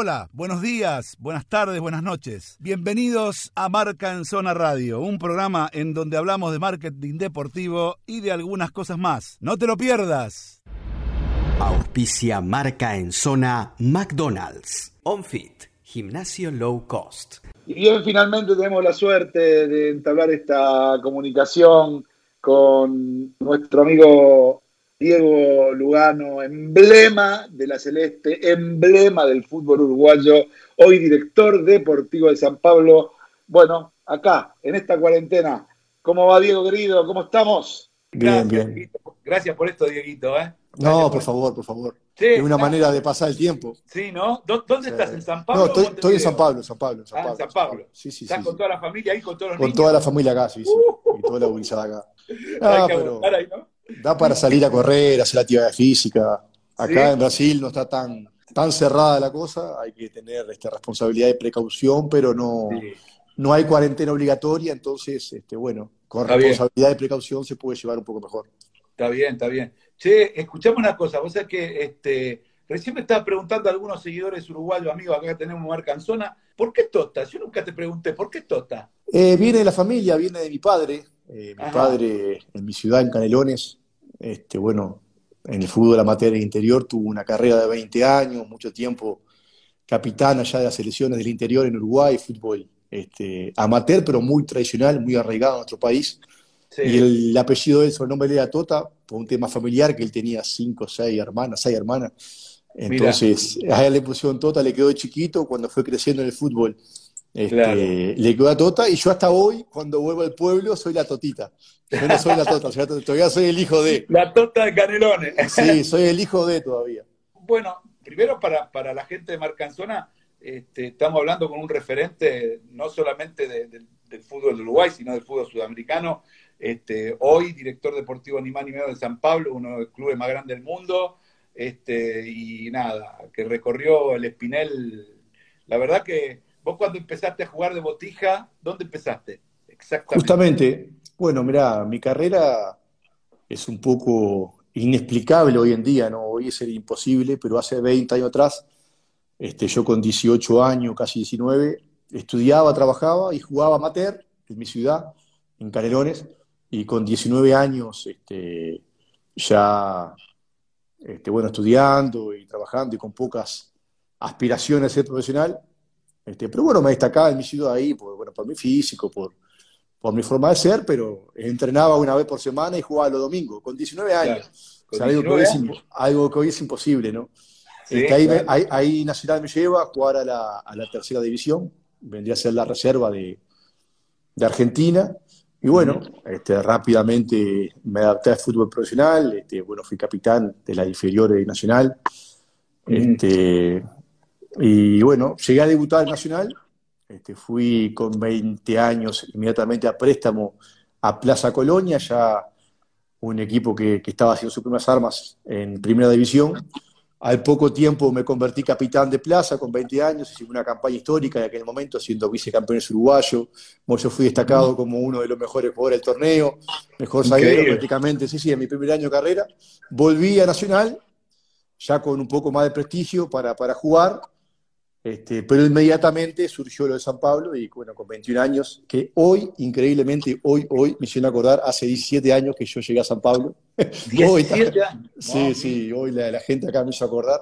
Hola, buenos días, buenas tardes, buenas noches. Bienvenidos a Marca en Zona Radio, un programa en donde hablamos de marketing deportivo y de algunas cosas más. No te lo pierdas. Auspicia Marca en Zona McDonald's. OnFit, gimnasio low cost. Y bien, finalmente tenemos la suerte de entablar esta comunicación con nuestro amigo Diego Lugano, emblema de la Celeste, emblema del fútbol uruguayo, hoy director deportivo de San Pablo. Bueno, acá, en esta cuarentena. ¿Cómo va Diego querido? ¿Cómo estamos? Bien, bien. Gracias por esto, Dieguito. ¿eh? No, por favor, por favor. es una manera de pasar el tiempo. Sí, ¿no? ¿Dónde estás? ¿En San Pablo? No, estoy, en San Pablo, San Pablo. San Pablo, ah, San Pablo. Sí, sí, ¿Estás con toda la familia ahí, con todos los Con toda la familia acá, sí, sí. Uh. y toda la gurizada acá. Ah, pero... ahí, ¿no? Da para salir a correr, hacer actividad física. Acá en Brasil no está tan, tan cerrada la cosa, hay que tener esta responsabilidad de precaución, pero no, no hay cuarentena obligatoria, entonces, este, bueno, con responsabilidad de precaución se puede llevar un poco mejor. Está bien, está bien. Che, escuchame una cosa, vos sabés que este, recién me estaba preguntando a algunos seguidores uruguayos, amigos, acá tenemos Marcanzona, ¿por qué Tota? Yo nunca te pregunté, ¿por qué Tota? Eh, viene de la familia, viene de mi padre. Eh, mi padre en mi ciudad, en Canelones, este, bueno, en el fútbol amateur interior tuvo una carrera de 20 años, mucho tiempo capitán allá de las selecciones del interior en Uruguay, fútbol este, amateur, pero muy tradicional, muy arraigado en nuestro país. Y el, apellido de él, el nombre era Tota, por un tema familiar, que él tenía cinco, seis hermanas, seis hermanas. Entonces, a él le pusieron Tota, le quedó chiquito cuando fue creciendo en el fútbol. Este, le quedó a Tota y yo hasta hoy, cuando vuelvo al pueblo, soy la Totita. Yo no soy la Tota, todavía soy el hijo de. La Tota de Canelones. Sí, soy el hijo de todavía. Bueno, primero para, para la gente de Marcanzona, este, estamos hablando con un referente no solamente del fútbol de Uruguay, sino del fútbol sudamericano. Este, hoy, director deportivo ni más ni menos de San Pablo, uno de los clubes más grandes del mundo. Este, y nada, que recorrió el Espinel. La verdad que Vos cuando empezaste a jugar de botija, ¿dónde empezaste? Exactamente. Justamente, bueno, mira, mi carrera es un poco inexplicable hoy en día, ¿no? Hoy es imposible, pero hace 20 años atrás, este, yo con 18 años, casi 19, estudiaba, trabajaba y jugaba amateur en mi ciudad, en Canelones, y con 19 años este, ya, este, bueno, estudiando y trabajando y con pocas aspiraciones a ser profesional, este, pero bueno, me destacaba en mi ciudad ahí por, bueno, por mi físico, por, por mi forma de ser, pero entrenaba una vez por semana y jugaba los domingos, con 19 años. algo, que hoy es, imposible, ¿no? Este, ahí, Nacional me lleva a jugar a la, a la, tercera división, vendría a ser la reserva de, de Argentina. Y bueno, este, rápidamente me adapté al fútbol profesional, este, bueno, fui capitán de la inferior de Nacional. Este, y bueno, llegué a debutar en Nacional, este, fui con 20 años inmediatamente a préstamo a Plaza Colonia, ya un equipo que, estaba haciendo sus primeras armas en primera división. Al poco tiempo me convertí capitán de plaza con 20 años, hice una campaña histórica en aquel momento, siendo vicecampeón uruguayo. Yo fui destacado como uno de los mejores jugadores del torneo, mejor zaguero prácticamente, sí, sí, en mi primer año de carrera. Volví a Nacional, ya con un poco más de prestigio para, para jugar, este, pero inmediatamente surgió lo de San Pablo y bueno, con 21 años, que hoy, increíblemente, hoy, hoy, me hicieron acordar, hace 17 años que yo llegué a San Pablo. 17 años. Sí, sí, hoy la, gente acá me hizo acordar.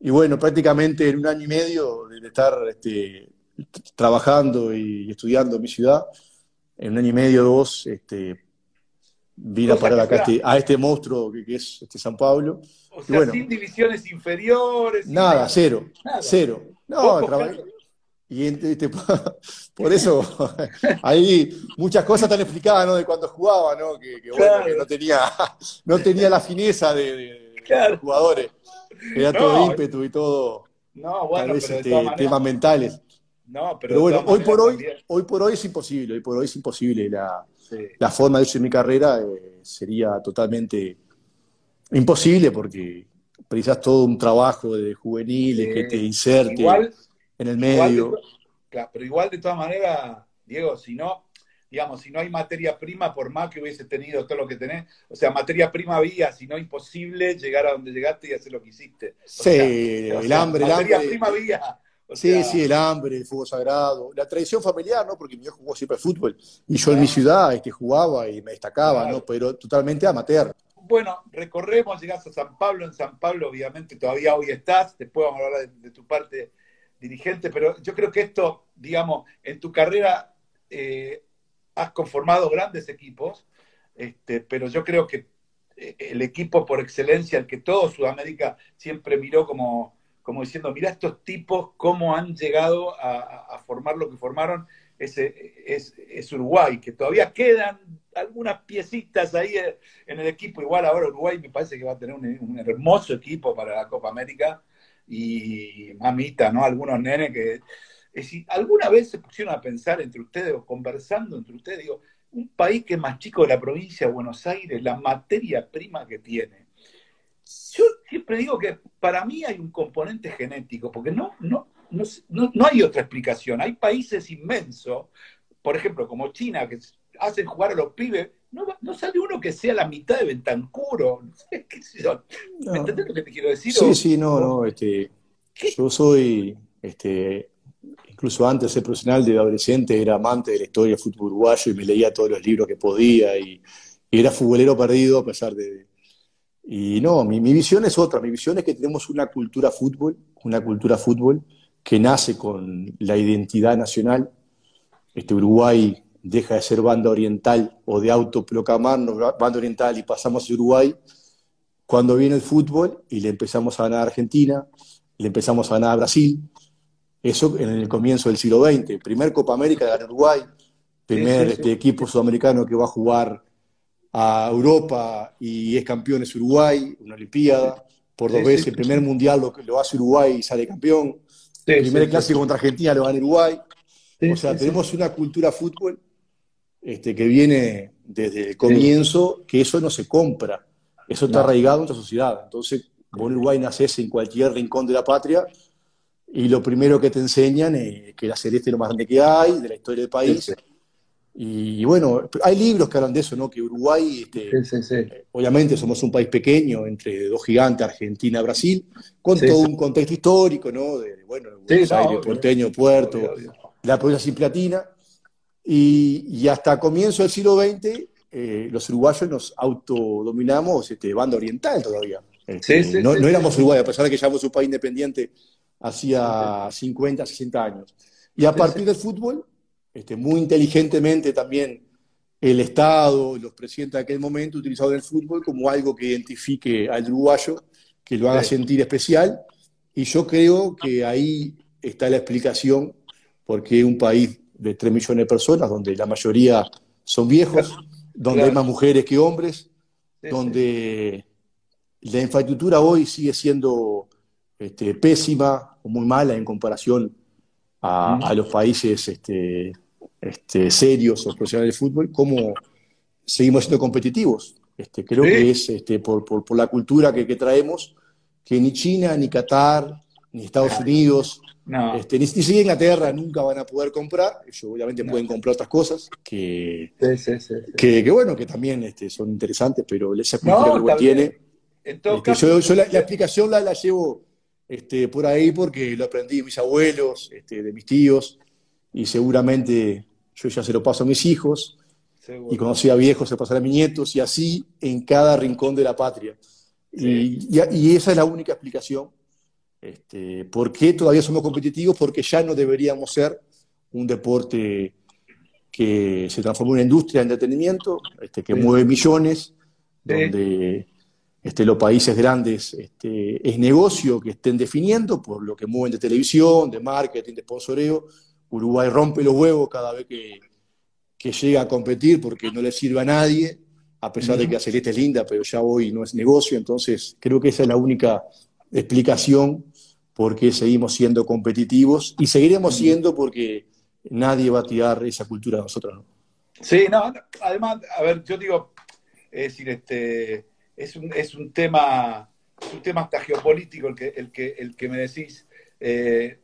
Y bueno, prácticamente en un año y medio de estar este, trabajando y estudiando en mi ciudad, en un año y medio, dos, este, vine a parar acá este, a este monstruo que, es este San Pablo. O sea, sin divisiones inferiores. Nada, cero, cero. No, y este, por eso ahí muchas cosas están explicadas, ¿no? De cuando jugaba, ¿no? Que, bueno, que no tenía, no tenía la fineza de, los jugadores. Era todo ímpetu y todo. No, bueno, tal vez, este, temas mentales. No, pero, bueno, hoy por hoy, hoy por hoy es imposible, hoy por hoy es imposible. La, la forma de hacer mi carrera eh, sería totalmente imposible porque precisas todo un trabajo de juveniles que te inserte en el medio. pero igual de todas maneras, Diego, si no, digamos, si no hay materia prima, por más que hubiese tenido todo lo que tenés, o sea, materia prima había, si no imposible llegar a donde llegaste y hacer lo que hiciste. sí, el hambre, materia hambre. prima había. Sí, sí, el hambre, el fuego sagrado, la tradición familiar, ¿no? Porque mi hijo jugó siempre fútbol y yo en mi ciudad este, jugaba y me destacaba, ¿no? Pero totalmente amateur. Bueno, recorremos, llegás a San Pablo, en San Pablo obviamente todavía hoy estás, después vamos a hablar de, tu parte dirigente, pero yo creo que esto, digamos, en tu carrera eh, has conformado grandes equipos, este, pero yo creo que eh, el equipo por excelencia, el que todo Sudamérica siempre miró como, como diciendo, mira estos tipos cómo han llegado a, formar lo que formaron, es, es, Uruguay, que todavía quedan algunas piecitas ahí en el equipo. Igual ahora Uruguay me parece que va a tener un, hermoso equipo para la Copa América y mamita, ¿no? Algunos nenes que... Es decir, ¿alguna vez se pusieron a pensar entre ustedes o conversando entre ustedes? Digo, un país que es más chico de la provincia de Buenos Aires, la materia prima que tiene. Yo siempre digo que para mí hay un componente genético, porque no, no, no, no, hay otra explicación. Hay países inmensos, por ejemplo, como China, que hacen jugar a los pibes, no, no sale uno que sea la mitad de Bentancuro. No sé, ¿qué ¿Me entendés lo que te quiero decir? Sí, sí, no, no. Este, yo soy este, incluso antes de ser profesional de adolescente, era amante de la historia del fútbol uruguayo y me leía todos los libros que podía y, era futbolero perdido a pesar de... Y no, mi, visión es otra, mi visión es que tenemos una cultura fútbol, una cultura fútbol que nace con la identidad nacional. Este Uruguay deja de ser banda oriental o de autoproclamarnos banda oriental y pasamos a Uruguay cuando viene el fútbol y le empezamos a ganar a Argentina, le empezamos a ganar a Brasil, eso en el comienzo del siglo XX. Primer Copa América de Uruguay, primer Este, equipo sudamericano que va a jugar a Europa y es campeón es Uruguay, una Olimpiada, por dos veces, el primer mundial lo, lo hace Uruguay y sale campeón, el primer clásico contra Argentina lo gana Uruguay. o sea, tenemos una cultura fútbol este, que viene desde el comienzo, que eso no se compra, eso está arraigado en nuestra sociedad. Entonces, vos en Uruguay naces en cualquier rincón de la patria y lo primero que te enseñan es que la celeste es lo más grande que hay, de la historia del país. Y, bueno, hay libros que hablan de eso, ¿no? Que Uruguay, este, eh, obviamente somos un país pequeño, entre dos gigantes, Argentina, Brasil, con todo un contexto histórico, ¿no? De, bueno, Buenos Aires, Porteño, Puerto, la provincia sin platina. Y, hasta comienzo del siglo XX, eh, los uruguayos nos autodominamos este, banda oriental todavía. Este, no, no éramos Uruguay, a pesar de que ya somos un país independiente hacía 50, 60 años. Y a partir del fútbol, este, muy inteligentemente también el Estado, los presidentes de aquel momento utilizaron el fútbol como algo que identifique al uruguayo, que lo haga sentir especial. Y yo creo que ahí está la explicación por qué un país de 3 millones de personas, donde la mayoría son viejos, donde hay más mujeres que hombres, donde la infraestructura hoy sigue siendo este, pésima o muy mala en comparación a, los países este, este, serios o profesionales de fútbol, cómo seguimos siendo competitivos. Este, creo que es este, por, por, la cultura que, que, traemos, que ni China, ni Qatar, ni Estados Unidos, este, ni, siquiera Inglaterra nunca van a poder comprar. Ellos obviamente pueden comprar otras cosas que, que, bueno, que también este, son interesantes, pero esa cultura que tiene. Este, yo, la, la, explicación la, la llevo este, por ahí porque lo aprendí de mis abuelos, este, de mis tíos, y seguramente yo ya se lo paso a mis hijos, y cuando sea viejo se pasará a mis nietos, y así en cada rincón de la patria. Y, esa es la única explicación. Este, ¿Por qué todavía somos competitivos? Porque ya no deberíamos ser un deporte que se transformó en una industria de entretenimiento, este, que mueve millones, donde este, los países grandes este, es negocio que estén definiendo por lo que mueven de televisión, de marketing, de sponsoreo. Uruguay rompe los huevos cada vez que, llega a competir porque no le sirve a nadie, a pesar de que la Celeste es linda, pero ya hoy no es negocio. Entonces, creo que esa es la única explicación por qué seguimos siendo competitivos y seguiremos siendo porque nadie va a tirar esa cultura a nosotros. Sí, no, además, a ver, yo digo, es decir, este es un, es un tema, un tema hasta geopolítico el que, el que, el que me decís. Eh,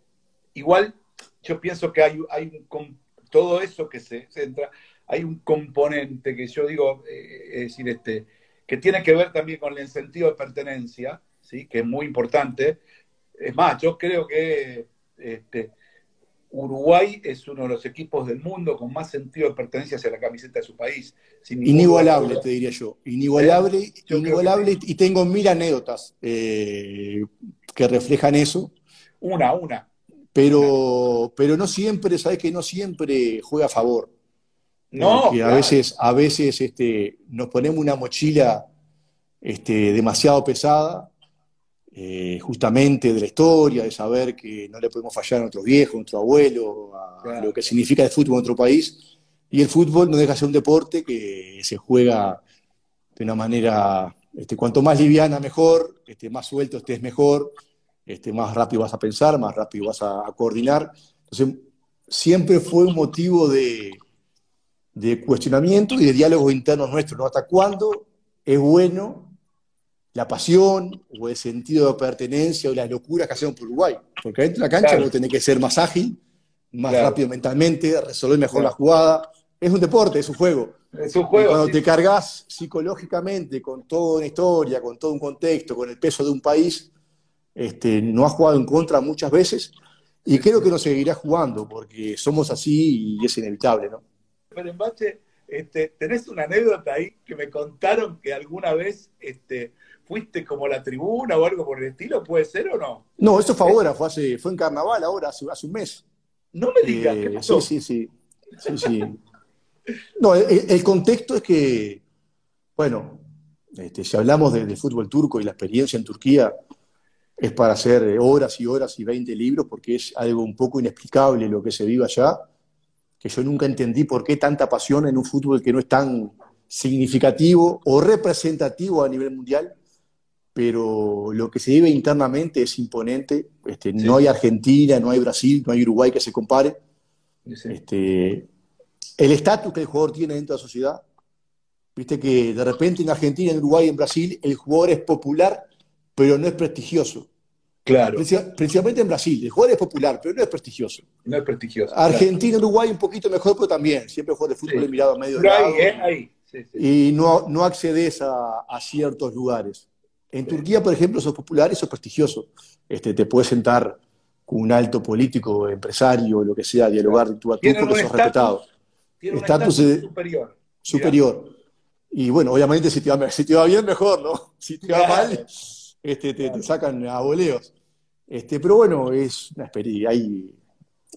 igual yo pienso que hay, hay un, todo eso que se centra, hay un componente que yo digo, eh, es decir, este, que tiene que ver también con el sentido de pertenencia, ¿sí? que es muy importante. Es más, yo creo que este, Uruguay es uno de los equipos del mundo con más sentido de pertenencia hacia la camiseta de su país. Inigualable, te diría yo. Inigualable, ¿Eh? inigualable. Y tengo mil anécdotas eh, que reflejan eso. Una, una. Pero, pero no siempre, sabes que no siempre juega a favor. No. a veces, a veces este, nos ponemos una mochila este, demasiado pesada eh, justamente de la historia, de saber que no le podemos fallar a nuestros viejos, a nuestro abuelo, a, lo que significa el fútbol en nuestro país. Y el fútbol no deja de ser un deporte que se juega de una manera, este, cuanto más liviana mejor, este, más suelto estés mejor, este, más rápido vas a pensar, más rápido vas a, coordinar. Entonces, siempre fue un motivo de, de cuestionamiento y de diálogos internos nuestros, ¿no? ¿Hasta cuándo es bueno la pasión o el sentido de pertenencia o las locuras que hacemos por Uruguay. Porque dentro de la cancha uno tiene que ser más ágil, más rápido mentalmente, resolver mejor la jugada. Es un deporte, es un juego. Es un juego. cuando te cargas psicológicamente con toda una historia, con todo un contexto, con el peso de un país, este, no has jugado en contra muchas veces y creo que no seguirá jugando porque somos así y es inevitable, ¿no? Pero en Bache, este, tenés una anécdota ahí que me contaron que alguna vez este, fuiste como la tribuna o algo por el estilo, ¿puede ser o no? No, eso fue ahora, fue, hace, fue en carnaval ahora, hace, un mes. No me digas, ¿qué eh, pasó? Sí, sí, sí. sí, No, el, contexto es que, bueno, este, si hablamos de, fútbol turco y la experiencia en Turquía, es para hacer horas y horas y 20 libros, porque es algo un poco inexplicable lo que se vive allá, que yo nunca entendí por qué tanta pasión en un fútbol que no es tan significativo o representativo a nivel mundial pero lo que se vive internamente es imponente. Este, no hay Argentina, no hay Brasil, no hay Uruguay que se compare. Este, el estatus que el jugador tiene dentro de la sociedad. Viste que de repente en Argentina, en Uruguay, en Brasil, el jugador es popular, pero no es prestigioso. Claro. Principalmente en Brasil, el jugador es popular, pero no es prestigioso. No es prestigioso. Argentina, Uruguay un poquito mejor, pero también. Siempre jugador de fútbol es mirado a medio de lado. Ahí, y no, no accedes a, a ciertos lugares. En Turquía, por ejemplo, sos popular y sos prestigioso. Este, te puedes sentar con un alto político, empresario, lo que sea, dialogar de tú a tú porque sos respetado. estatus superior. Superior. Y bueno, obviamente si te, va, si te va bien, mejor, ¿no? Si te va mal, este, te, sacan a boleos. Este, pero bueno, es una experiencia. Hay,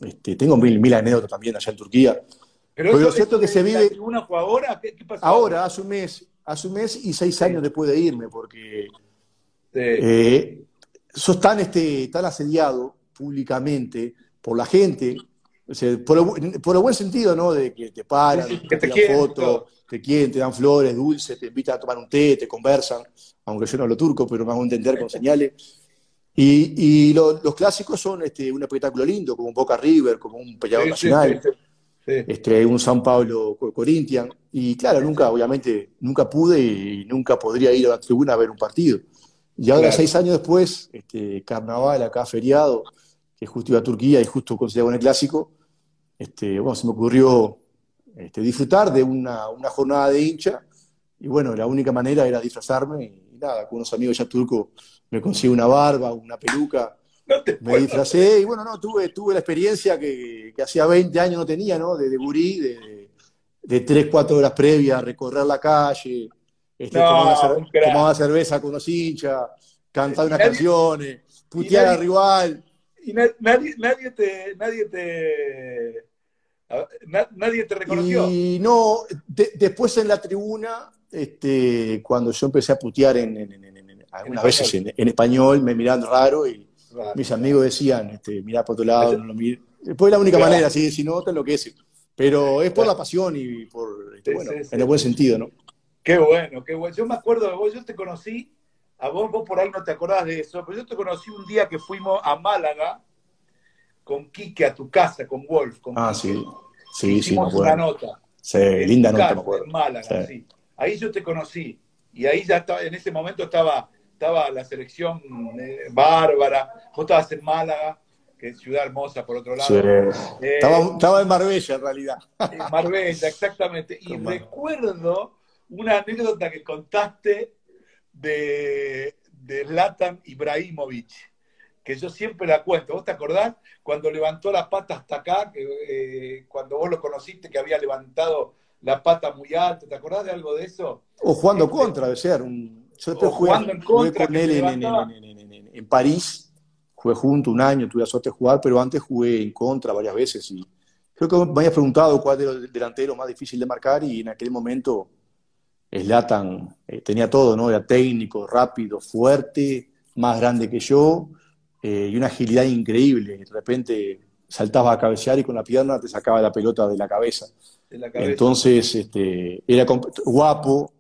este, tengo mil, mil anécdotas también allá en Turquía. Pero, lo cierto que se vive. ¿Una fue ahora? ¿Qué, pasó? Ahora, hace un mes, hace un mes y seis años después de irme, porque eh, sos tan, este, tan asediado públicamente por la gente, por, el, buen sentido, ¿no? De que te paran, te, tiran fotos, te quieren, te dan flores, dulces, te invitan a tomar un té, te conversan, aunque yo no hablo turco, pero me hago entender con señales. Y, los clásicos son este, un espectáculo lindo, como un Boca River, como un peleador nacional, este, un San Pablo Corinthians. Y claro, nunca, obviamente, nunca pude y nunca podría ir a la tribuna a ver un partido. Y ahora, seis años después, este, carnaval acá, feriado, que justo iba a Turquía y justo coincidía con el clásico, este, bueno, se me ocurrió este, disfrutar de una, jornada de hincha. Y bueno, la única manera era disfrazarme y, nada, con unos amigos ya turcos me conseguí una barba, una peluca. me disfracé y bueno, no, tuve, tuve la experiencia que, hacía 20 años no tenía, ¿no? De, de gurí, de, de, 3, 4 horas previas, recorrer la calle, este, tomaba, cerveza con los hinchas, cantaba unas canciones, putear al rival. Y nadie, nadie te, nadie te, nadie te reconoció. Y no, después en la tribuna, este, cuando yo empecé a putear en, algunas veces en, español, me miraban raro y mis amigos decían, este, mirá por otro lado, no lo mires. Después la única manera, si, si no, te enloquece. Pero es por la pasión y por, este, bueno, en el buen sentido, ¿no? Qué bueno, qué bueno. Yo me acuerdo de vos, yo te conocí, a vos, vos por ahí no te acordás de eso, pero yo te conocí un día que fuimos a Málaga con Quique a tu casa, con Wolf. Con ah, sí. Sí, Hicimos sí, una nota. Sí, linda nota, me acuerdo. En Málaga, sí. Ahí yo te conocí. Y ahí ya estaba, en ese momento estaba, estaba la selección eh, bárbara. Vos estabas en Málaga, que es ciudad hermosa por otro lado. Sí. Eh, estaba, en Marbella, en realidad. En Marbella, exactamente. Y recuerdo una anécdota que contaste de, de Latan Ibrahimovic, que yo siempre la cuento. ¿Vos te acordás cuando levantó la pata hasta acá, que, eh, cuando vos lo conociste, que había levantado la pata muy alta? ¿Te acordás de algo de eso? O jugando este, contra, de ser. Un, yo después jugué, jugué, con él en, en, en, París, jugué junto un año, tuve la suerte de jugar, pero antes jugué en contra varias veces. Y creo que me habías preguntado cuál era el delantero más difícil de marcar y en aquel momento Slatan eh, tenía todo, ¿no? Era técnico, rápido, fuerte, más grande que yo eh, y una agilidad increíble. De repente saltaba a cabecear y con la pierna te sacaba la pelota de la cabeza. Entonces, este, era guapo,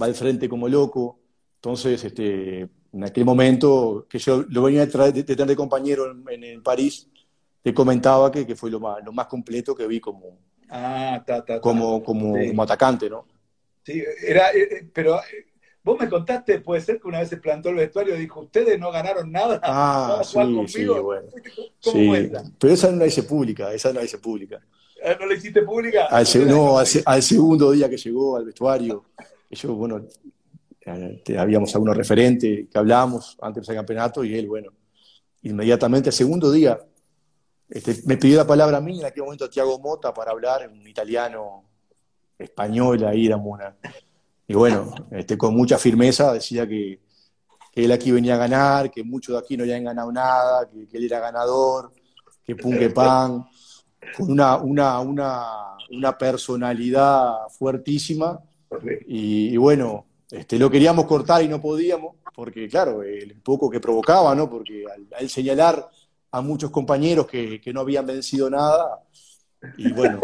va al frente como loco. Entonces, este, en aquel momento, que yo lo venía de, tener de compañero en, París, te comentaba que, que fue lo más, lo más completo que vi como, ah, como, como, como, atacante, ¿no? Sí, era, eh, eh, pero Vos me contaste, puede ser que una vez se plantó el vestuario y dijo, ustedes no ganaron nada. Ah, sí, sí, bueno. ¿Cómo sí. Pero esa no la hice pública, esa no la hice pública. ¿No la hiciste pública? Al, no, al, segundo día que llegó al vestuario, yo, bueno, eh, habíamos algunos referentes que hablábamos antes del campeonato y él, bueno, inmediatamente, el segundo día, este, me pidió la palabra a mí, en aquel momento a Tiago Mota, para hablar en un italiano español, ahí éramos una y bueno, este, con mucha firmeza decía que, él aquí venía a ganar, que muchos de aquí no habían ganado nada, que, él era ganador, que pum, que pan, con una, una, una, personalidad fuertísima. Y, bueno, este, lo queríamos cortar y no podíamos, porque claro, el poco que provocaba, ¿no? Porque al, señalar a muchos compañeros que, que, no habían vencido nada, y bueno,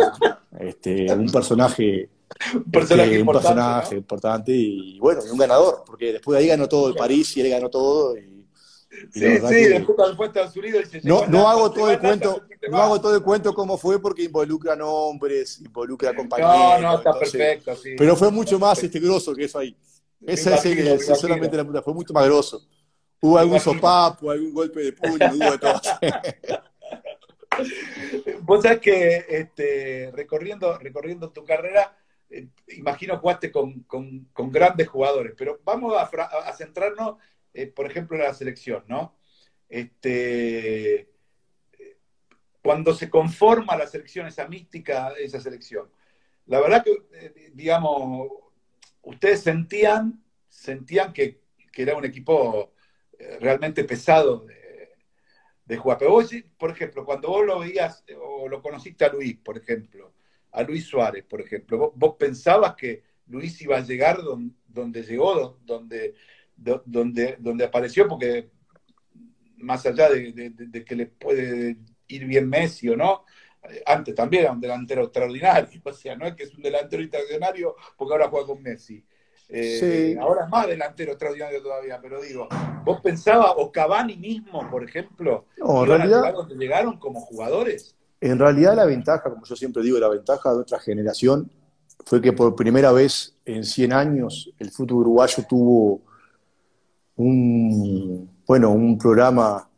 este, un personaje un personaje, un importante, personaje importante y bueno, y un ganador, porque después de ahí ganó todo el París y él ganó todo. Y, sí, sí, después Estados Unidos y no, no hago todo el cuento, no hago todo el cuento como fue porque involucra nombres, involucra compañeros. No, no, está perfecto, sí. Pero fue mucho más este grosso que eso ahí. Esa es solamente la puta, fue mucho más grosso. Hubo algún sopapo, algún golpe de puño, hubo de todo. Vos sabés que este, recorriendo, recorriendo tu carrera, eh, imagino jugaste con, grandes jugadores, pero vamos a, centrarnos, eh, por ejemplo, en la selección, ¿no? Este, cuando se conforma la selección, esa mística esa selección, la verdad que, eh, digamos, ustedes sentían, sentían que, era un equipo realmente pesado de, de jugar. Pero vos, por ejemplo, cuando vos lo veías o lo conociste a Luis, por ejemplo, a Luis Suárez, por ejemplo. ¿Vos, pensabas que Luis iba a llegar donde, llegó, donde, donde, apareció? Porque más allá de, que le puede ir bien Messi o no, antes también era un delantero extraordinario. O sea, no es que es un delantero extraordinario porque ahora juega con Messi. Eh, ahora es más delantero extraordinario todavía, pero digo, ¿vos pensabas, o Cavani mismo, por ejemplo, no, en realidad, donde llegaron como jugadores? En realidad la ventaja, como yo siempre digo, la ventaja de otra generación fue que por primera vez en 100 años el fútbol uruguayo tuvo un, bueno, un programa,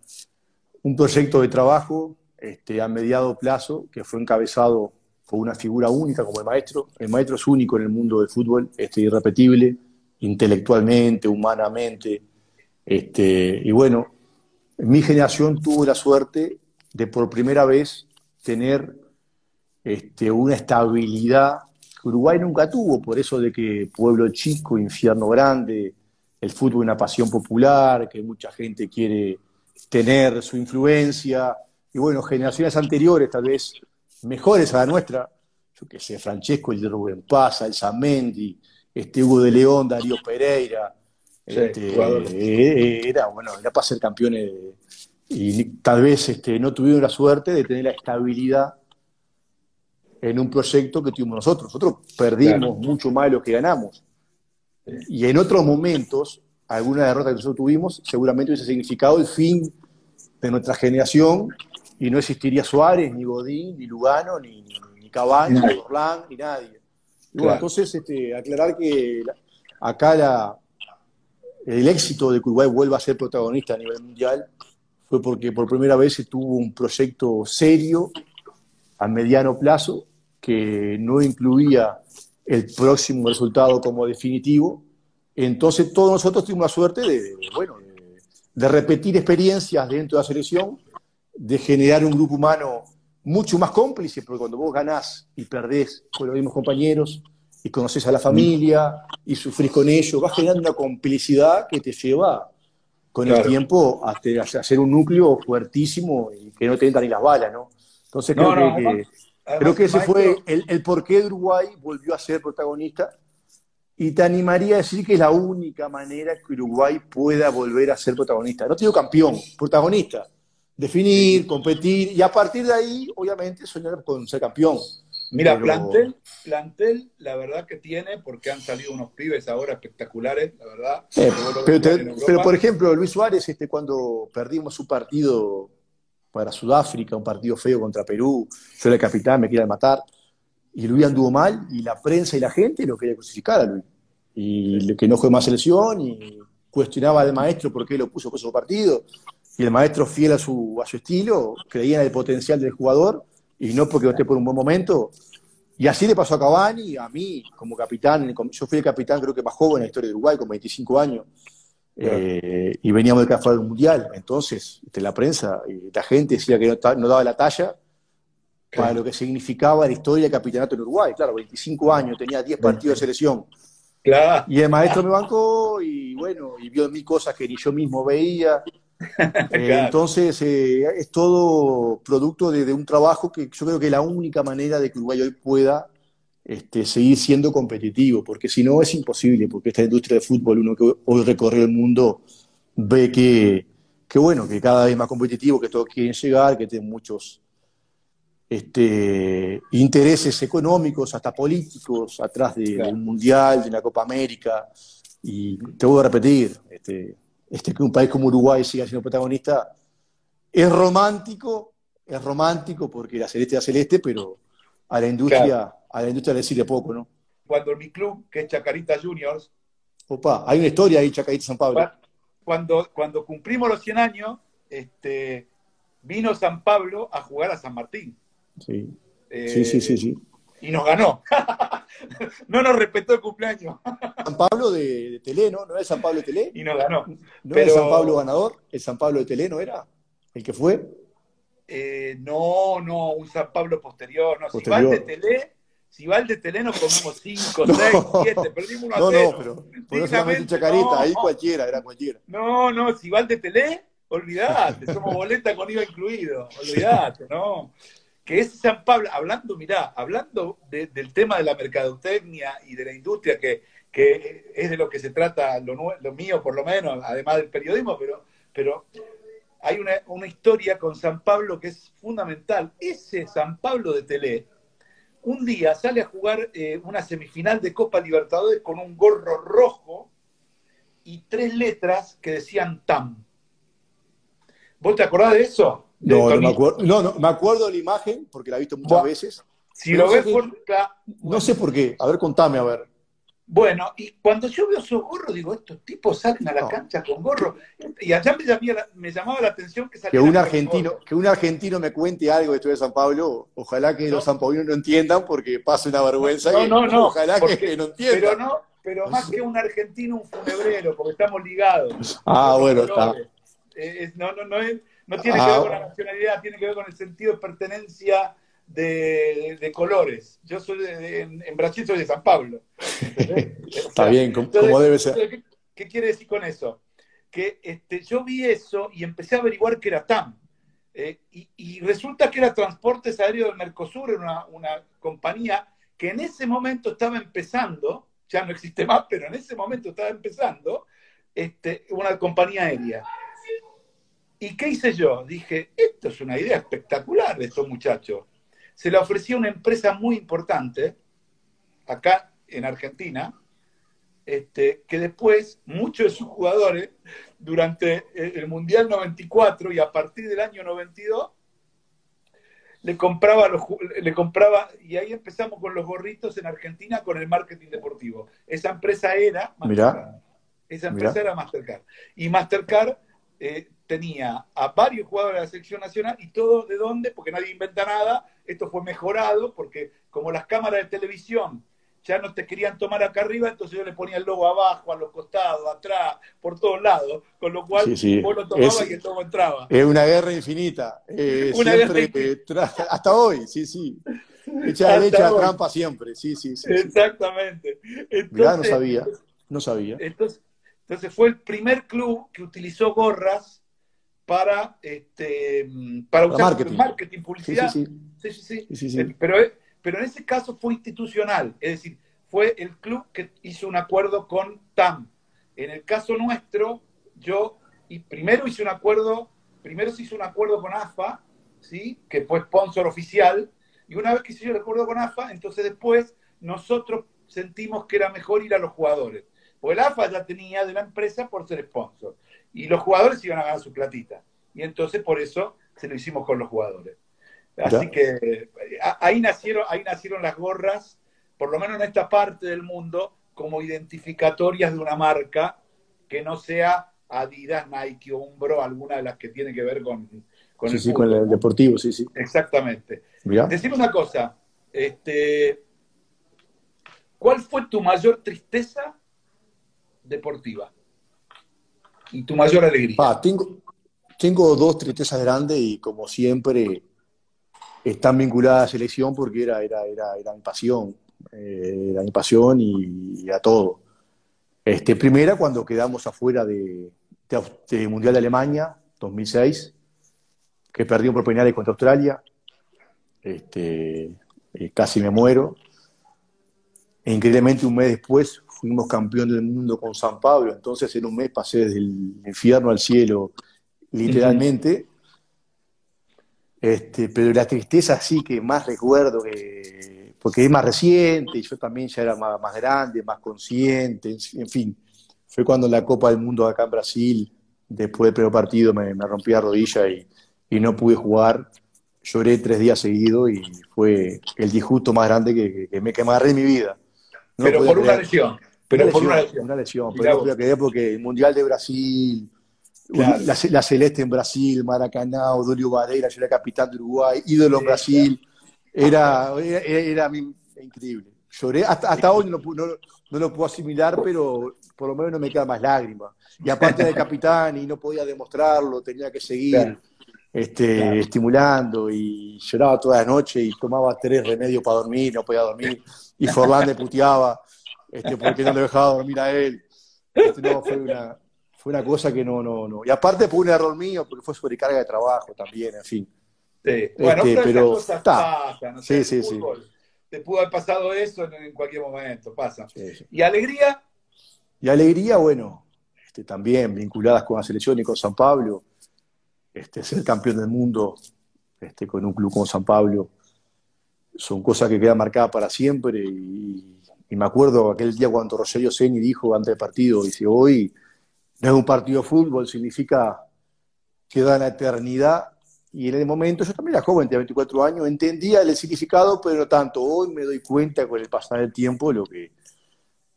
un proyecto de trabajo este, a mediado plazo que fue encabezado una figura única como el maestro. El maestro es único en el mundo del fútbol, este, irrepetible, intelectualmente, humanamente. Este, y bueno, mi generación tuvo la suerte de por primera vez tener este, una estabilidad que Uruguay nunca tuvo, por eso de que pueblo chico, infierno grande, el fútbol una pasión popular, que mucha gente quiere tener su influencia, y bueno, generaciones anteriores, tal vez mejores a la nuestra, yo que sé, Francesco, el de Rubén Paz, el Zamendi, este Hugo de León, Darío Pereira, este, eh, eh, era, bueno, era para ser campeones de, y tal vez este, no tuvieron la suerte de tener la estabilidad en un proyecto que tuvimos nosotros. Nosotros perdimos mucho más de lo que ganamos. Y en otros momentos, alguna derrota que nosotros tuvimos seguramente hubiese significado el fin de nuestra generación y no existiría Suárez, ni Godín, ni Lugano, ni, ni, Cabaña, ni Orlán, ni nadie. entonces, este, aclarar que acá la, el éxito de que Uruguay vuelva a ser protagonista a nivel mundial fue porque por primera vez se tuvo un proyecto serio a mediano plazo que no incluía el próximo resultado como definitivo. Entonces todos nosotros tuvimos la suerte de, bueno, de repetir experiencias dentro de la selección, de generar un grupo humano mucho más cómplice, porque cuando vos ganás y perdés con los mismos compañeros y conoces a la familia y sufrís con ellos, vas generando una complicidad que te lleva con el tiempo a, hacer un núcleo fuertísimo y que no te entran ni las balas, ¿no? Entonces creo que, creo que ese fue el, el por qué Uruguay volvió a ser protagonista y te animaría a decir que es la única manera que Uruguay pueda volver a ser protagonista. No te digo campeón, protagonista. Definir, competir y a partir de ahí, obviamente, soñar con ser campeón. Mira, plantel, plantel, la verdad que tiene, porque han salido unos pibes ahora espectaculares, la verdad. pero, por ejemplo, Luis Suárez, este, cuando perdimos su partido para Sudáfrica, un partido feo contra Perú, yo era el capitán, me querían matar y Luis anduvo mal y la prensa y la gente lo quería crucificar a Luis. Y que no fue más selección y cuestionaba al maestro por qué lo puso por su partido. Y el maestro, fiel a su, a su estilo, creía en el potencial del jugador y no porque no esté por un buen momento. Y así le pasó a Cavani, a mí como capitán. Yo fui el capitán, creo que más joven en la historia de Uruguay, con 25 años. Eh, y veníamos de café del Mundial. Entonces, este, la prensa y la gente decía que no, no daba la talla para lo que significaba la historia del capitanato en Uruguay. Claro, 25 años, tenía 10 partidos de selección. Claro. Y el maestro me bancó y bueno, y vio en mí cosas que ni yo mismo veía. Eh, entonces, eh, es todo producto de, un trabajo que yo creo que es la única manera de que Uruguay hoy pueda este, seguir siendo competitivo, porque si no es imposible, porque esta industria de fútbol, uno que hoy recorre el mundo, ve que, que bueno, que cada vez más competitivo, que todos quieren llegar, que tienen muchos este, intereses económicos, hasta políticos, atrás de, un mundial, de una Copa América. Y te voy a repetir, este, este, que un país como Uruguay siga siendo protagonista es romántico, es romántico porque la celeste es celeste, pero a la industria, a la industria le sirve poco, ¿no? Cuando mi club, que es Chacarita Juniors. Opa, hay una historia ahí, Chacarita San Pablo. Cuando, cuando cumplimos los 100 años, este, vino San Pablo a jugar a San Martín. Sí. sí, sí, sí, sí. Y nos ganó. no nos respetó el cumpleaños. San Pablo de, de, Telé, ¿no? ¿No era San Pablo de Telé? Y nos ganó. ¿No era San Pablo ganador? ¿El San Pablo de Telé no era? ¿El que fue? Eh, no, no, un San Pablo posterior. No, si va el de Telé, si va el de Telé nos comemos 5, 6, 7, perdimos 1 a 0. No, no, pero por un chacarita, ahí cualquiera, era cualquiera. No, no, si va el de Telé, olvidate, somos boleta con IVA incluido, olvidate, ¿no? Que es San Pablo, hablando, mirá, hablando del tema de la mercadotecnia y de la industria, que, es de lo que se trata, lo, mío por lo menos, además del periodismo, pero, pero hay una, historia con San Pablo que es fundamental. Ese San Pablo de Telé, un día sale a jugar eh, una semifinal de Copa Libertadores con un gorro rojo y tres letras que decían TAM. ¿Vos te acordás de eso? No, no me acuerdo. No, no, me acuerdo de la imagen porque la he visto muchas veces. Si lo ves por No sé por qué. A ver, contame, a ver. Bueno, y cuando yo veo esos gorros, digo, estos tipos salen a la cancha con gorro. Y allá me, llamaba la atención que Que un argentino, que un argentino me cuente algo de esto de San Pablo, ojalá que los sanpaulinos no entiendan porque pasa una vergüenza. No, no, no. Ojalá que no entiendan. Pero no, pero más que un argentino, un funebrero, porque estamos ligados. Ah, bueno, está. no, no, no es no tiene que ver con la nacionalidad, tiene que ver con el sentido de pertenencia de, colores. Yo soy en, Brasil soy de San Pablo. Está bien, como, debe ser. ¿qué, quiere decir con eso? Que este, yo vi eso y empecé a averiguar qué era TAM. Eh, y, resulta que era Transportes Aéreos del Mercosur, una, una compañía que en ese momento estaba empezando, ya no existe más, pero en ese momento estaba empezando, este, una compañía aérea. ¿Y qué hice yo? Dije, esto es una idea espectacular de estos muchachos. Se la ofrecí a una empresa muy importante, acá en Argentina, este, que después muchos de sus jugadores, durante el Mundial 94 y a partir del año 92, le compraba, los, le compraba, y ahí empezamos con los gorritos en Argentina con el marketing deportivo. Esa empresa era Mastercard. Esa empresa era Mastercard. Y Mastercard eh, tenía a varios jugadores de la selección nacional y todo de dónde, porque nadie inventa nada, esto fue mejorado porque como las cámaras de televisión ya no te querían tomar acá arriba, entonces yo le ponía el logo abajo, a los costados, atrás, por todos lados, con lo cual vos lo tomabas y el logo entraba. Es una guerra infinita. Eh, una siempre, hasta hoy, sí, sí. Echa derecha, trampa siempre, sí, sí. sí Exactamente. Entonces, no sabía, no sabía. Entonces, entonces fue el primer club que utilizó gorras para, este, para usar marketing. marketing, publicidad. Sí, sí, sí. Eh, pero, pero en ese caso fue institucional, es decir, fue el club que hizo un acuerdo con TAM. En el caso nuestro, yo y primero hice un acuerdo, primero se hizo un acuerdo con AFA, ¿sí? que fue sponsor oficial, y una vez que se hizo el acuerdo con AFA, entonces después nosotros sentimos que era mejor ir a los jugadores. Porque el AFA ya tenía de la empresa por ser sponsor. Y los jugadores iban a ganar su platita. Y entonces por eso se lo hicimos con los jugadores. Así que ahí nacieron, ahí nacieron las gorras, por lo menos en esta parte del mundo, como identificatorias de una marca que no sea Adidas, Nike o Umbro, alguna de las que tiene que ver con, con el, con el deportivo, sí, sí. Exactamente. Decime una cosa, este, ¿cuál fue tu mayor tristeza deportiva tu mayor alegría? Tengo, tengo dos tristezas grandes y como siempre están vinculadas a la selección porque era, era, era, era mi pasión, eh, era pasión y, a todo. Este, primera, cuando quedamos afuera de, Mundial de Alemania, 2006, que perdimos por penales contra Australia, este, eh, casi me muero. E increíblemente un mes después fuimos campeón del mundo con San Pablo, entonces en un mes pasé desde el infierno al cielo, literalmente. Este, pero la tristeza sí que más recuerdo, que, porque es más reciente, y yo también ya era más, grande, más consciente, en fin, fue cuando en la Copa del Mundo acá en Brasil, después del primer partido me, rompí la rodilla y, no pude jugar, lloré tres días seguidos y fue el disgusto más grande que, me, que en mi vida. pero por una lesión. Pero por una lesión. Una lesión, pero no porque el Mundial de Brasil, la, Celeste en Brasil, Maracaná, Odolio Varela, yo era capitán de Uruguay, ídolo en Brasil, era, era, increíble. Lloré, hasta, hoy no, no, lo puedo asimilar, pero por lo menos no me queda más lágrimas. Y aparte de capitán y no podía demostrarlo, tenía que seguir este, estimulando y lloraba toda la noche y tomaba tres remedios para dormir, no podía dormir. Y Forlán le puteaba este, porque no le dejaba dormir a él. Este, no, fue una, fue una cosa que no, no, no. Y aparte fue un error mío, porque fue sobrecarga de trabajo también, en fin. Sí. Bueno, este, pero, cosas sí, sí, sí. Te pudo haber pasado eso en, cualquier momento, pasa. ¿Y alegría? Y alegría, bueno, este, también vinculadas con la selección y con San Pablo. Este, ser campeón del mundo este, con un club como San Pablo son cosas que quedan marcadas para siempre y y me acuerdo aquel día cuando Rogelio Seni dijo antes del partido, dice, hoy no es un partido de fútbol, significa que da la eternidad. Y en el momento, yo también era joven, tenía 24 años, entendía el significado, pero no tanto. Hoy me doy cuenta con el pasar del tiempo lo que,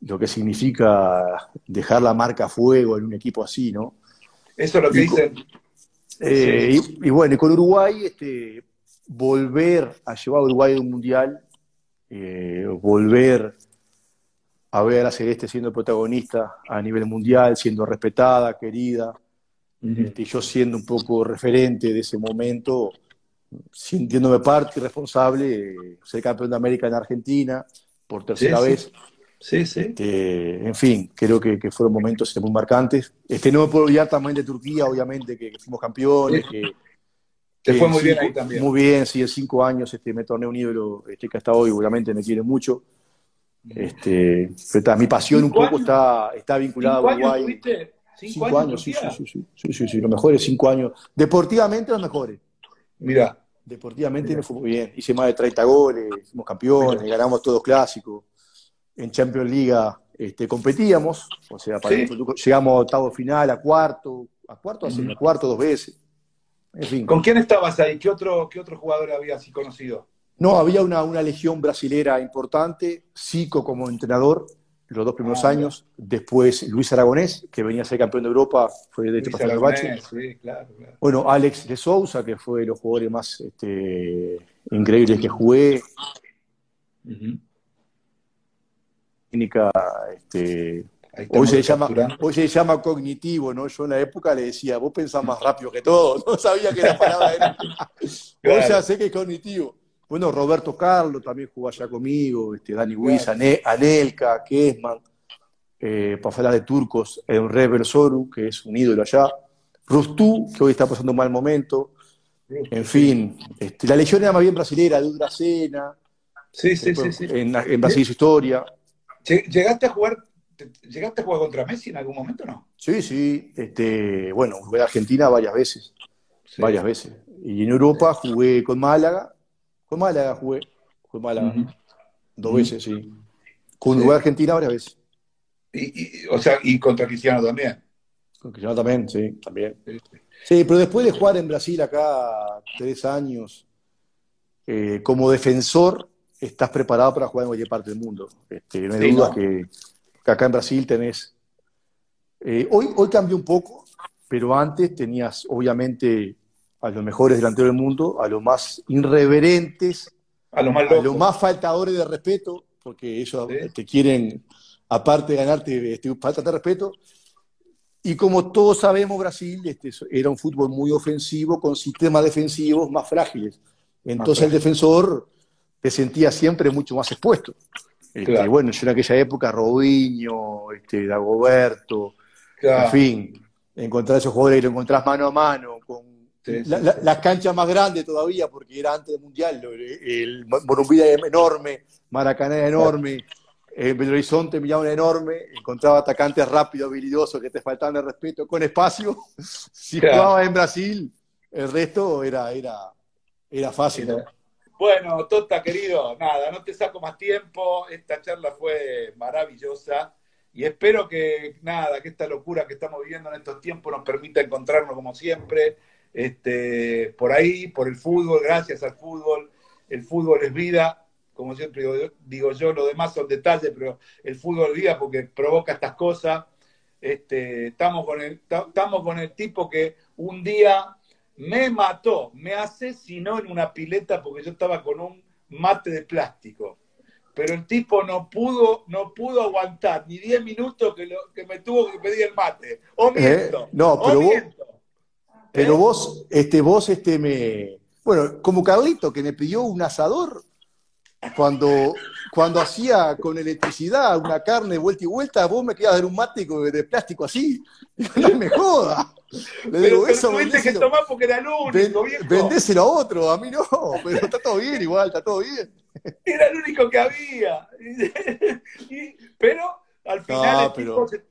lo que significa dejar la marca a fuego en un equipo así, ¿no? Eso es lo que dicen. Eh, y, bueno, y con Uruguay, este, volver a llevar a Uruguay a un mundial, eh, volver a ver a Celeste siendo protagonista a nivel mundial, siendo respetada, querida, este, y yo siendo un poco referente de ese momento, sintiéndome parte y responsable, ser campeón de América en Argentina por tercera vez. Sí, sí. Este, en fin, creo que, fueron momentos muy marcantes. Este, no me puedo olvidar también de Turquía, obviamente, que, fuimos campeones, que, que fue muy bien ahí también. Muy bien, sí, en cinco años este, me torné un ídolo este, que hasta hoy obviamente me quiere mucho. Este, mi pasión un poco está, está vinculada a Uruguay. ¿Cinco, años, sí, sí, sí, sí, sí, sí, los mejores cinco años. Deportivamente los mejores. Mira. Deportivamente me fue muy bien. Hice más de 30 goles, fuimos campeones, ganamos todos clásicos. En Champions League este, competíamos, o sea, llegamos a octavo final, a cuarto, a cuarto, a cuarto dos veces. En fin. ¿Con quién estabas ahí? ¿Qué otro, qué otro jugador habías conocido? No, había una, una legión brasilera importante, Zico como entrenador, los dos primeros ah, años. Después Luis Aragonés, que venía a ser campeón de Europa, fue de este Aragonés, sí, claro, Bueno, Alex de Sousa, que fue de los jugadores más este, increíbles que jugué. técnica, este, hoy, se llama, hoy se llama cognitivo, ¿no? Yo en la época le decía, vos pensás más rápido que todo, no sabía que la palabra era. Hoy ya sé que es cognitivo. Bueno, Roberto Carlos también jugó allá conmigo, este, Dani Luis, Anelka, Kesman, eh, para hablar de turcos, Rebel Soru, que es un ídolo allá, Rustú, que hoy está pasando un mal momento, en fin, este, la legión era más bien brasilera, de Udracena, sí, sí, sí, sí, En, en Brasil su historia. ¿Llegaste a jugar ¿Llegaste a jugar contra Messi en algún momento no? Sí, sí. Este, bueno, jugué a Argentina varias veces. Varias veces. Y en Europa jugué con Málaga. Con Málaga jugué. Con Málaga. Dos veces, sí. Con a Argentina varias veces. Y, o sea, y contra Cristiano también. Con Cristiano también, sí, también. Sí, pero después de jugar en Brasil acá tres años, eh, como defensor, estás preparado para jugar en cualquier parte del mundo. Este, no hay duda que que acá en Brasil tenés... Eh, hoy, hoy cambió un poco, pero antes tenías obviamente a los mejores delanteros del mundo, a los más irreverentes, a los más, más faltadores de respeto, porque ellos te quieren, aparte de ganarte, este, falta de respeto. Y como todos sabemos, Brasil este, era un fútbol muy ofensivo, con sistemas defensivos más frágiles. Entonces el defensor te sentía siempre mucho más expuesto. Este, bueno, yo en aquella época, Robinho, este, Dagoberto, en fin, encontrar esos jugadores que lo encontrás mano a mano, con las canchas más grandes todavía, porque era antes del Mundial, el, Morumbí era enorme, Maracaná era enorme, el Belo Horizonte era enorme, encontraba atacantes rápidos, habilidosos, que te faltaban de respeto, con espacio. Si jugabas en Brasil, el resto era, era, era fácil. Bueno, Tota, querido, nada, no te saco más tiempo. Esta charla fue maravillosa y espero que, nada, que esta locura que estamos viviendo en estos tiempos nos permita encontrarnos como siempre, este, por ahí, por el fútbol, gracias al fútbol. El fútbol es vida, como siempre digo, yo, lo demás son detalles, pero el fútbol es vida porque provoca estas cosas. Este, estamos, con el, estamos con el tipo que un día me mató, me asesinó en una pileta porque yo estaba con un mate de plástico. Pero el tipo no pudo, no pudo aguantar ni 10 minutos que, que me tuvo que pedir el mate. O eh, miento. no, pero vos, pero ¿Eh? vos, este, vos, este, me. Bueno, como Carlito, que me pidió un asador cuando, cuando hacía con electricidad una carne vuelta y vuelta, vos me quedas dar un mate de plástico así. No me joda. Le digo, eso tuviste que tomar porque era el único, Vendéselo a otro, a mí no, pero está todo bien igual, está todo bien. Era el único que había. pero al final el tipo se,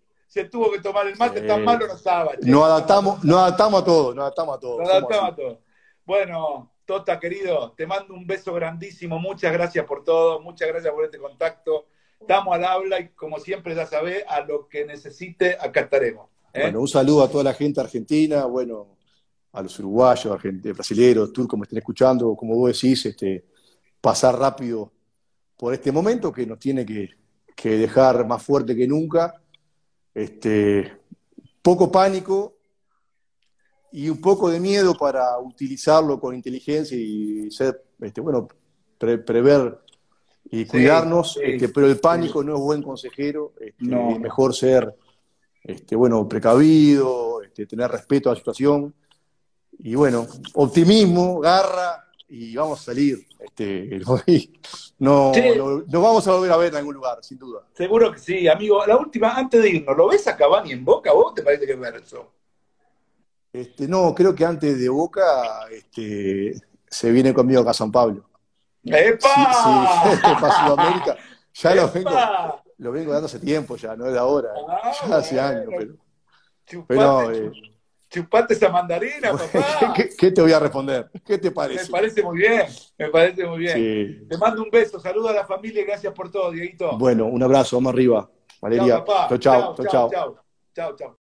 tuvo que tomar el mate, tan malo no estaba. Nos adaptamos, nos adaptamos a todo, nos adaptamos a todo. Nos adaptamos a todo. Bueno, Tota, querido, te mando un beso grandísimo. Muchas gracias por todo. Muchas gracias por este contacto. Estamos al habla y, como siempre, ya sabés, a lo que necesite, acá estaremos. ¿eh? Bueno, un saludo a toda la gente argentina, bueno, a los uruguayos, brasileños, turcos que me estén escuchando. Como vos decís, este, pasar rápido por este momento que nos tiene que, dejar más fuerte que nunca. Este, poco pánico, y un poco de miedo para utilizarlo con inteligencia y ser, este, bueno, prever y cuidarnos, este, pero el pánico no es buen consejero, este, es mejor ser, este, bueno, precavido, este, tener respeto a la situación. Y bueno, optimismo, garra y vamos a salir. Este, no, no, vamos a volver a ver en algún lugar, sin duda. Seguro que sí, amigo. La última, antes de irnos, ¿lo ves a Cavani en Boca? ¿Vos te parece que es eso? Este, no, creo que antes de Boca este, se viene conmigo acá a San Pablo. ¡Epa! Sí, para Sudamérica. Ya lo vengo, lo vengo dando hace tiempo ya, no es de ahora. Ah, ya hace años, pero. Chupate, eh, chupate esa mandarina, papá. ¿qué, te voy a responder? ¿Qué te parece? Me parece muy bien, me parece muy bien. Te mando un beso, saludo a la familia y gracias por todo, Dieguito. Bueno, un abrazo, vamos arriba. Valeria. Chao, chao, chao, chao. Chao, chao.